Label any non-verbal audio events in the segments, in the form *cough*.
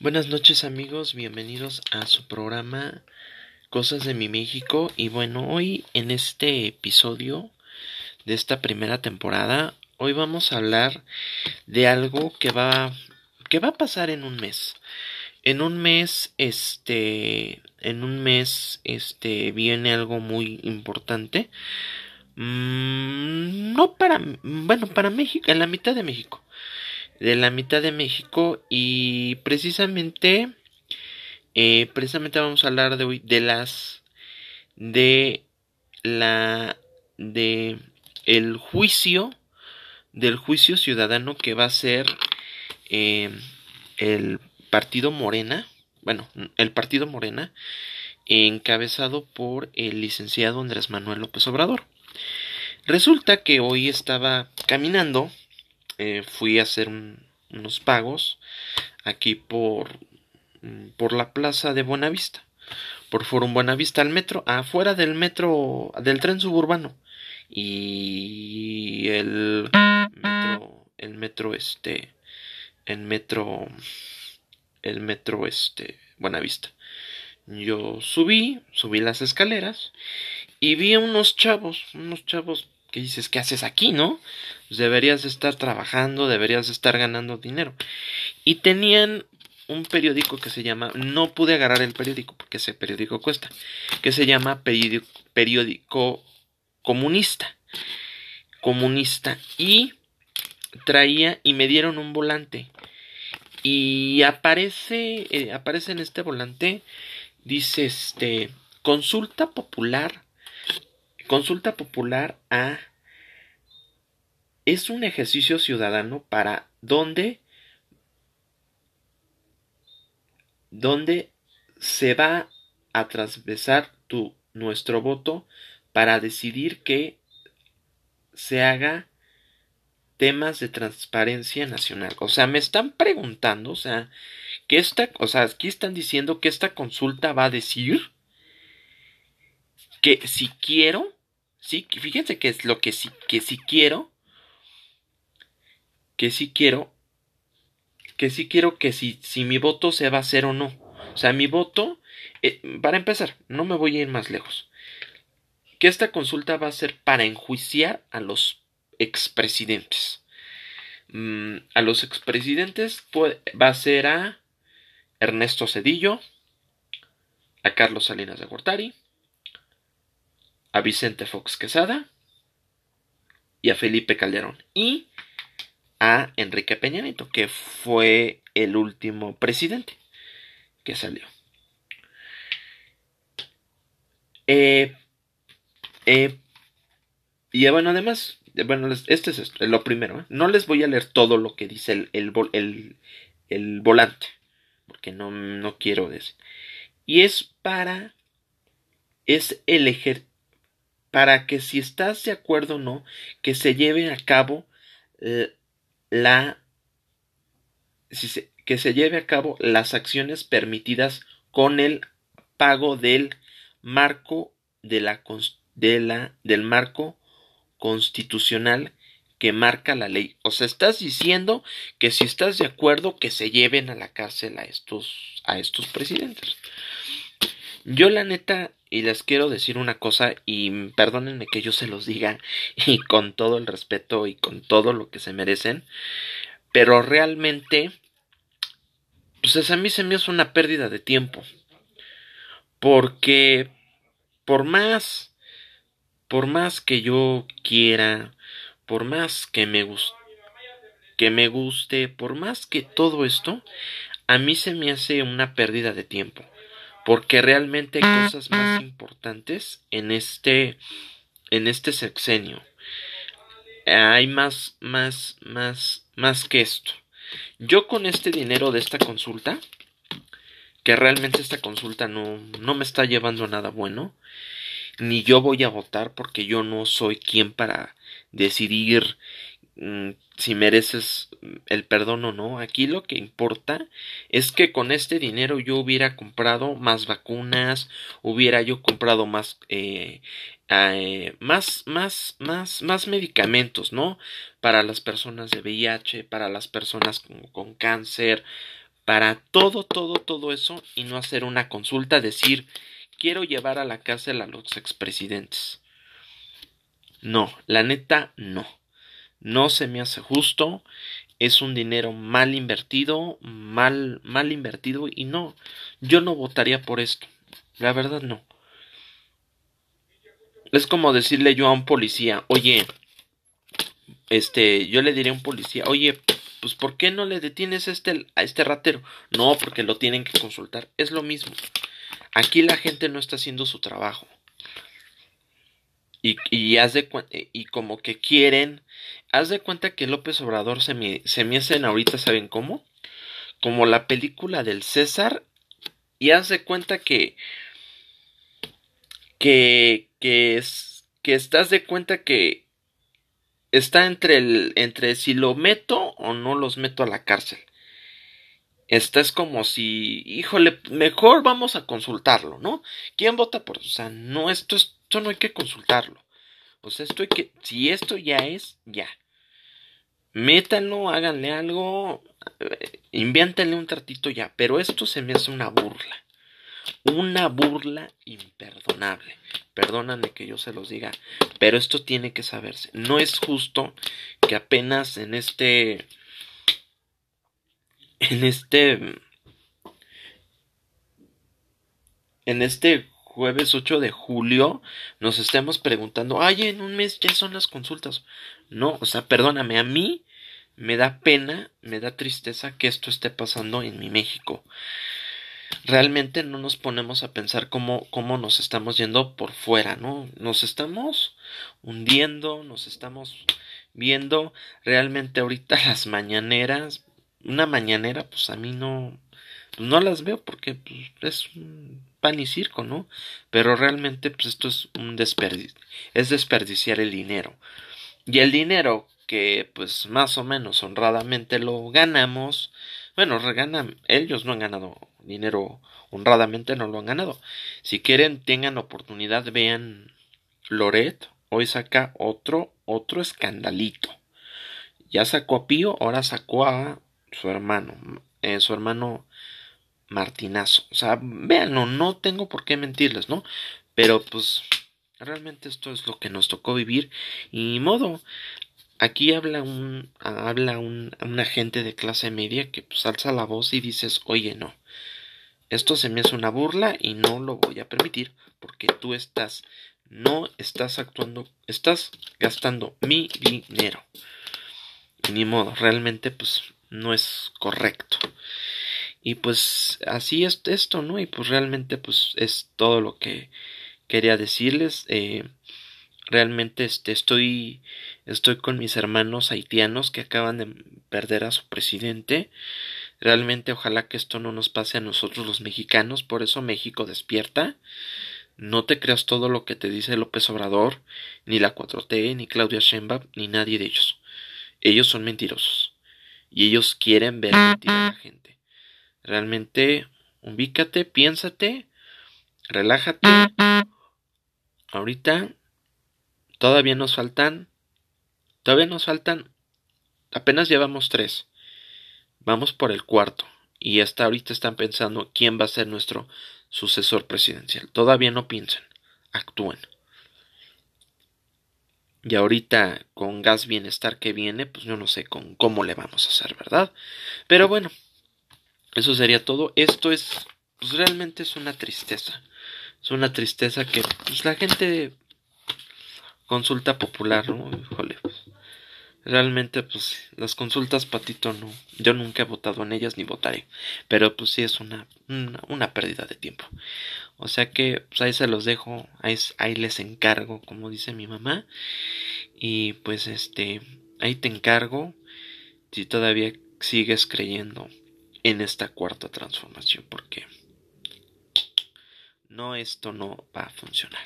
Buenas noches amigos, bienvenidos a su programa Cosas de mi México y bueno, hoy en este episodio de esta primera temporada, hoy vamos a hablar de algo que va que va a pasar en un mes. En un mes este en un mes este viene algo muy importante. Mm, no para bueno, para México, en la mitad de México de la mitad de México y precisamente eh, precisamente vamos a hablar de hoy de las de la de el juicio del juicio ciudadano que va a ser eh, el partido Morena bueno el partido Morena encabezado por el licenciado Andrés Manuel López Obrador. Resulta que hoy estaba caminando eh, fui a hacer unos pagos aquí por, mm, por la plaza de Buenavista, por Forum Buenavista al metro, afuera del metro, del tren suburbano. Y el metro, el metro este, el metro, el metro este, Buenavista. Yo subí, subí las escaleras y vi a unos chavos, unos chavos que dices, ¿qué haces aquí, no? Pues deberías estar trabajando, deberías estar ganando dinero. Y tenían un periódico que se llama, no pude agarrar el periódico porque ese periódico cuesta, que se llama periódico, comunista. Comunista. Y traía y me dieron un volante. Y aparece, eh, aparece en este volante, dice este, consulta popular Consulta popular A es un ejercicio ciudadano para donde donde se va a transversar tu, nuestro voto para decidir que se haga temas de transparencia nacional. O sea, me están preguntando, o sea, que esta, o sea, aquí están diciendo que esta consulta va a decir que si quiero Sí, fíjense que es lo que sí, que sí quiero. Que sí quiero. Que sí quiero que si, si mi voto se va a hacer o no. O sea, mi voto. Eh, para empezar, no me voy a ir más lejos. Que esta consulta va a ser para enjuiciar a los expresidentes. Mm, a los expresidentes va a ser a Ernesto Cedillo, a Carlos Salinas de Gortari, a Vicente Fox Quesada y a Felipe Calderón y a Enrique Peña Nieto, que fue el último presidente que salió. Eh, eh, y bueno, además, bueno, este es lo primero. ¿eh? No les voy a leer todo lo que dice el, el, el volante, porque no, no quiero decir. Y es para, es el, ejer, para que si estás de acuerdo o no, que se lleve a cabo eh, la que se lleve a cabo las acciones permitidas con el pago del marco de la, de la del marco constitucional que marca la ley. O sea, estás diciendo que si estás de acuerdo que se lleven a la cárcel a estos a estos presidentes. Yo la neta, y les quiero decir una cosa, y perdónenme que yo se los diga, *laughs* y con todo el respeto y con todo lo que se merecen, pero realmente, pues a mí se me hace una pérdida de tiempo. Porque, por más, por más que yo quiera, por más que me guste, que me guste, por más que todo esto, a mí se me hace una pérdida de tiempo porque realmente hay cosas más importantes en este en este sexenio. Hay más más más más que esto. Yo con este dinero de esta consulta que realmente esta consulta no, no me está llevando a nada bueno ni yo voy a votar porque yo no soy quien para decidir si mereces el perdón o no. Aquí lo que importa es que con este dinero yo hubiera comprado más vacunas, hubiera yo comprado más, eh, eh, más, más, más, más medicamentos, ¿no? Para las personas de VIH, para las personas con, con cáncer, para todo, todo, todo eso y no hacer una consulta, decir, quiero llevar a la cárcel a los expresidentes. No, la neta, no. No se me hace justo. Es un dinero mal invertido, mal, mal invertido y no, yo no votaría por esto. La verdad no. Es como decirle yo a un policía, oye, este, yo le diría a un policía, oye, pues ¿por qué no le detienes a este, a este ratero? No, porque lo tienen que consultar. Es lo mismo. Aquí la gente no está haciendo su trabajo. Y, de y como que quieren, haz de cuenta que López Obrador se me, se me hacen ahorita, ¿saben cómo? Como la película del César, y haz de cuenta que, que, que, es, que estás de cuenta que está entre el entre si lo meto o no los meto a la cárcel. Esta es como si, híjole, mejor vamos a consultarlo, ¿no? ¿Quién vota por? O sea, no esto esto no hay que consultarlo. O sea, esto hay que si esto ya es ya. Métanlo, háganle algo, eh, invéntenle un tratito ya, pero esto se me hace una burla. Una burla imperdonable. Perdóname que yo se los diga, pero esto tiene que saberse. No es justo que apenas en este en este en este jueves 8 de julio nos estemos preguntando, ay, en un mes ya son las consultas. No, o sea, perdóname, a mí me da pena, me da tristeza que esto esté pasando en mi México realmente no nos ponemos a pensar cómo, cómo nos estamos yendo por fuera, ¿no? Nos estamos hundiendo, nos estamos viendo realmente ahorita *laughs* las mañaneras, una mañanera, pues a mí no, pues no las veo porque pues, es un pan y circo, ¿no? Pero realmente pues esto es un desperdicio, es desperdiciar el dinero. Y el dinero que pues más o menos honradamente lo ganamos, bueno, reganan, ellos no han ganado dinero honradamente, no lo han ganado. Si quieren, tengan oportunidad, vean Loret, hoy saca otro, otro escandalito. Ya sacó a Pío, ahora sacó a su hermano, eh, su hermano Martinazo. O sea, véanlo, no tengo por qué mentirles, ¿no? Pero pues realmente esto es lo que nos tocó vivir y modo Aquí habla un, habla un, un agente de clase media que pues alza la voz y dices, oye, no, esto se me hace una burla y no lo voy a permitir porque tú estás, no estás actuando, estás gastando mi dinero. Ni modo, realmente pues no es correcto. Y pues así es esto, ¿no? Y pues realmente pues es todo lo que quería decirles. Eh, realmente este, estoy, estoy con mis hermanos haitianos que acaban de perder a su presidente. Realmente ojalá que esto no nos pase a nosotros los mexicanos, por eso México despierta. No te creas todo lo que te dice López Obrador, ni la 4T, ni Claudia Sheinbaum, ni nadie de ellos. Ellos son mentirosos. Y ellos quieren ver mentir a la gente. Realmente, ubícate, piénsate, relájate. Ahorita Todavía nos faltan. Todavía nos faltan. Apenas llevamos tres. Vamos por el cuarto. Y hasta ahorita están pensando quién va a ser nuestro sucesor presidencial. Todavía no piensen. Actúen. Y ahorita con gas bienestar que viene, pues yo no sé con cómo le vamos a hacer, ¿verdad? Pero bueno, eso sería todo. Esto es, pues realmente es una tristeza. Es una tristeza que pues, la gente consulta popular, ¿no? Híjole, pues, realmente, pues, las consultas, Patito, no. Yo nunca he votado en ellas ni votaré. Pero, pues, sí es una, una, pérdida de tiempo. O sea que, pues, ahí se los dejo. Ahí, ahí les encargo, como dice mi mamá. Y, pues, este, ahí te encargo. Si todavía sigues creyendo en esta cuarta transformación. Porque no, esto no va a funcionar.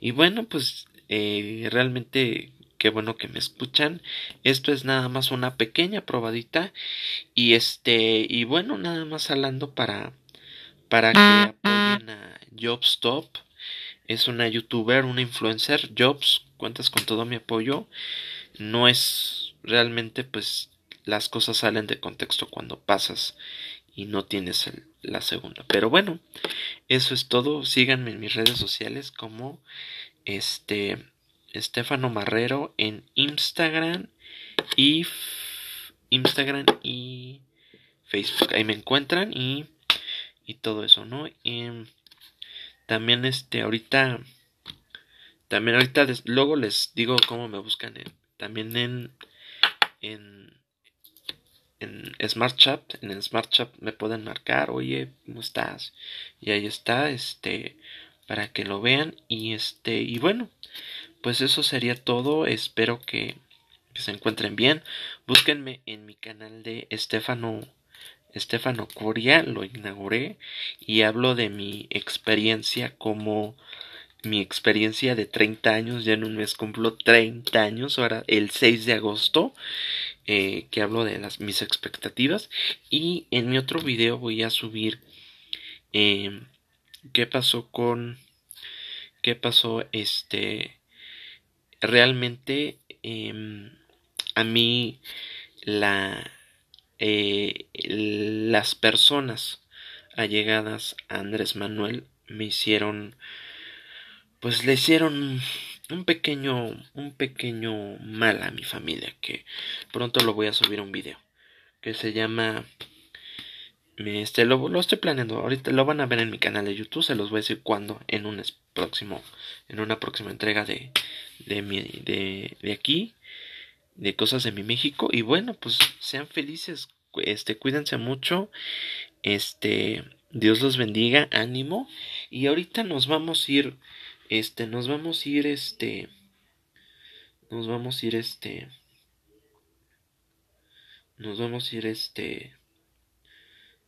Y bueno, pues eh, realmente qué bueno que me escuchan. Esto es nada más una pequeña probadita. Y este, y bueno, nada más hablando para, para que apoyen a Jobstop. Es una youtuber, una influencer. Jobs, cuentas con todo mi apoyo. No es realmente, pues, las cosas salen de contexto cuando pasas y no tienes la segunda. Pero bueno, eso es todo. Síganme en mis redes sociales como este Estefano Marrero en Instagram y Instagram y Facebook. Ahí me encuentran y, y todo eso, ¿no? Y también este ahorita también ahorita luego les digo cómo me buscan también en en en Smart Chat, en el Smart Chat me pueden marcar, oye, ¿cómo estás? Y ahí está, este, para que lo vean. Y este, y bueno, pues eso sería todo, espero que, se encuentren bien, búsquenme en mi canal de Estefano, Estefano Coria, lo inauguré y hablo de mi experiencia como mi experiencia de 30 años, ya en un mes cumplo 30 años, ahora el 6 de agosto, eh, que hablo de las, mis expectativas. Y en mi otro video voy a subir eh, qué pasó con, qué pasó este, realmente em, a mí la, eh, las personas allegadas a Andrés Manuel me hicieron pues le hicieron un pequeño un pequeño mal a mi familia que pronto lo voy a subir a un video que se llama este lo, lo estoy planeando ahorita lo van a ver en mi canal de YouTube se los voy a decir cuándo en un próximo en una próxima entrega de de mi de, de aquí de cosas de mi México y bueno pues sean felices este cuídense mucho este Dios los bendiga ánimo y ahorita nos vamos a ir este, nos vamos a ir, este, nos vamos a ir, este, nos vamos a ir, este,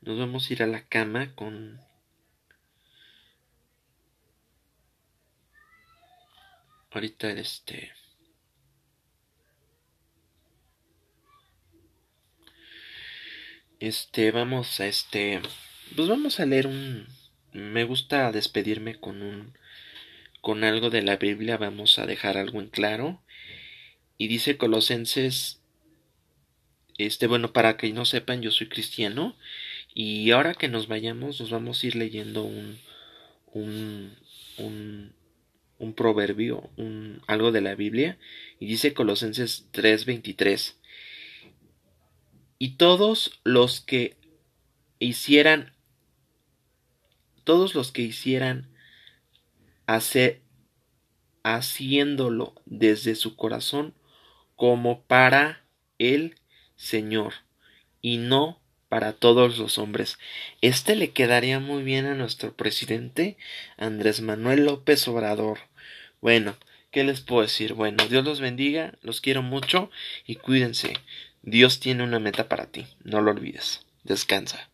nos vamos a ir a la cama con, ahorita, este, este, vamos a, este, pues vamos a leer un, me gusta despedirme con un, con algo de la Biblia vamos a dejar algo en claro. Y dice Colosenses, este, bueno, para que no sepan, yo soy cristiano. Y ahora que nos vayamos, nos vamos a ir leyendo un, un, un, un proverbio, un, algo de la Biblia. Y dice Colosenses 3:23. Y todos los que hicieran, todos los que hicieran haciéndolo desde su corazón como para el Señor y no para todos los hombres. Este le quedaría muy bien a nuestro presidente Andrés Manuel López Obrador. Bueno, ¿qué les puedo decir? Bueno, Dios los bendiga, los quiero mucho y cuídense. Dios tiene una meta para ti, no lo olvides. Descansa.